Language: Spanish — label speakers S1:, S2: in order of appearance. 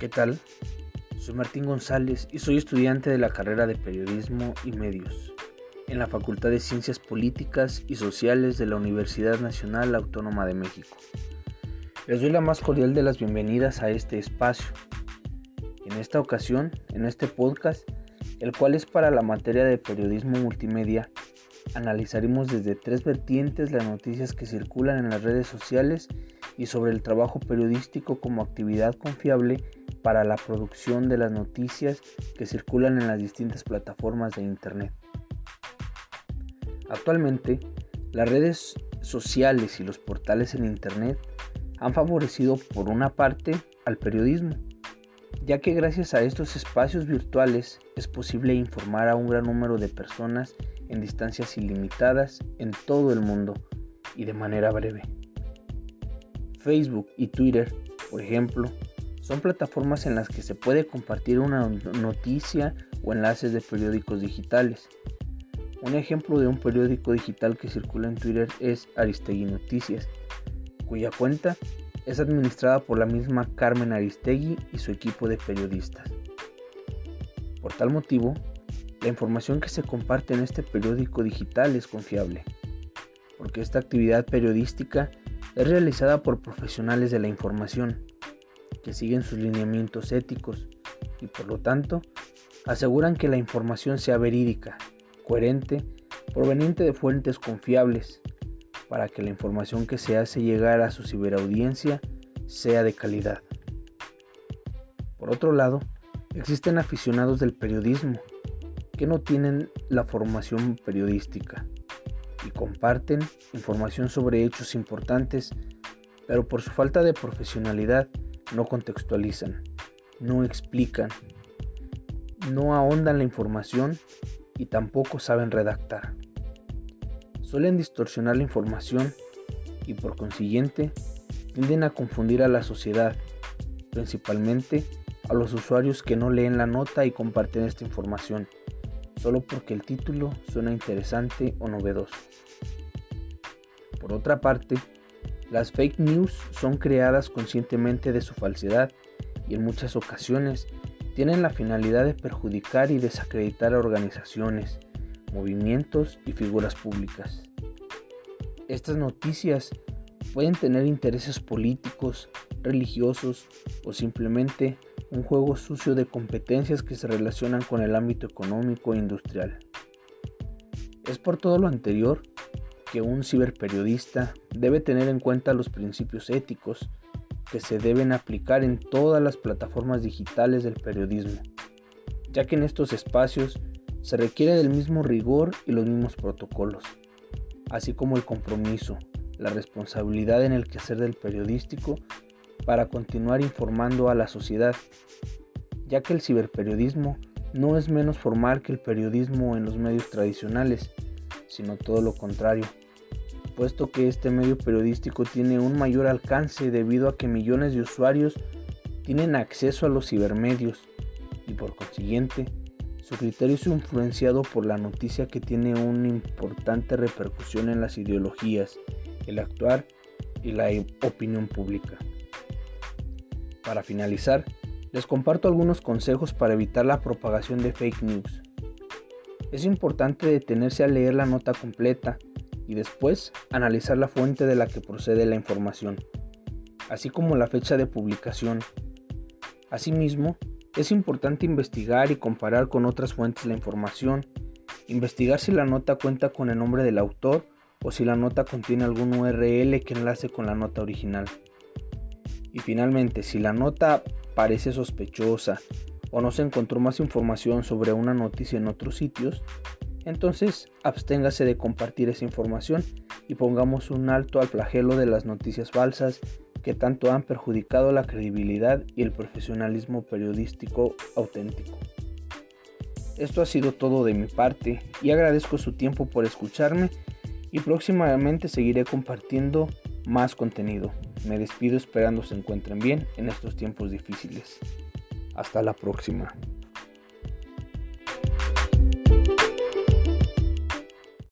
S1: ¿Qué tal? Soy Martín González y soy estudiante de la carrera de Periodismo y Medios en la Facultad de Ciencias Políticas y Sociales de la Universidad Nacional Autónoma de México. Les doy la más cordial de las bienvenidas a este espacio. En esta ocasión, en este podcast, el cual es para la materia de periodismo multimedia, analizaremos desde tres vertientes las noticias que circulan en las redes sociales y sobre el trabajo periodístico como actividad confiable para la producción de las noticias que circulan en las distintas plataformas de Internet. Actualmente, las redes sociales y los portales en Internet han favorecido por una parte al periodismo, ya que gracias a estos espacios virtuales es posible informar a un gran número de personas en distancias ilimitadas en todo el mundo y de manera breve. Facebook y Twitter, por ejemplo, son plataformas en las que se puede compartir una noticia o enlaces de periódicos digitales. Un ejemplo de un periódico digital que circula en Twitter es Aristegui Noticias, cuya cuenta es administrada por la misma Carmen Aristegui y su equipo de periodistas. Por tal motivo, la información que se comparte en este periódico digital es confiable, porque esta actividad periodística es realizada por profesionales de la información que siguen sus lineamientos éticos y por lo tanto aseguran que la información sea verídica, coherente, proveniente de fuentes confiables, para que la información que se hace llegar a su ciberaudiencia sea de calidad. Por otro lado, existen aficionados del periodismo que no tienen la formación periodística y comparten información sobre hechos importantes, pero por su falta de profesionalidad no contextualizan, no explican, no ahondan la información y tampoco saben redactar. Suelen distorsionar la información y por consiguiente tienden a confundir a la sociedad, principalmente a los usuarios que no leen la nota y comparten esta información, solo porque el título suena interesante o novedoso. Por otra parte, las fake news son creadas conscientemente de su falsedad y en muchas ocasiones tienen la finalidad de perjudicar y desacreditar a organizaciones, movimientos y figuras públicas. Estas noticias pueden tener intereses políticos, religiosos o simplemente un juego sucio de competencias que se relacionan con el ámbito económico e industrial. Es por todo lo anterior que un ciberperiodista debe tener en cuenta los principios éticos que se deben aplicar en todas las plataformas digitales del periodismo, ya que en estos espacios se requiere del mismo rigor y los mismos protocolos, así como el compromiso, la responsabilidad en el quehacer del periodístico para continuar informando a la sociedad, ya que el ciberperiodismo no es menos formal que el periodismo en los medios tradicionales, sino todo lo contrario puesto que este medio periodístico tiene un mayor alcance debido a que millones de usuarios tienen acceso a los cibermedios y por consiguiente su criterio es influenciado por la noticia que tiene una importante repercusión en las ideologías, el actuar y la opinión pública. Para finalizar, les comparto algunos consejos para evitar la propagación de fake news. Es importante detenerse a leer la nota completa y después analizar la fuente de la que procede la información, así como la fecha de publicación. Asimismo, es importante investigar y comparar con otras fuentes la información, investigar si la nota cuenta con el nombre del autor o si la nota contiene algún URL que enlace con la nota original. Y finalmente, si la nota parece sospechosa o no se encontró más información sobre una noticia en otros sitios, entonces, absténgase de compartir esa información y pongamos un alto al flagelo de las noticias falsas que tanto han perjudicado la credibilidad y el profesionalismo periodístico auténtico. Esto ha sido todo de mi parte y agradezco su tiempo por escucharme y próximamente seguiré compartiendo más contenido. Me despido esperando se encuentren bien en estos tiempos difíciles. Hasta la próxima.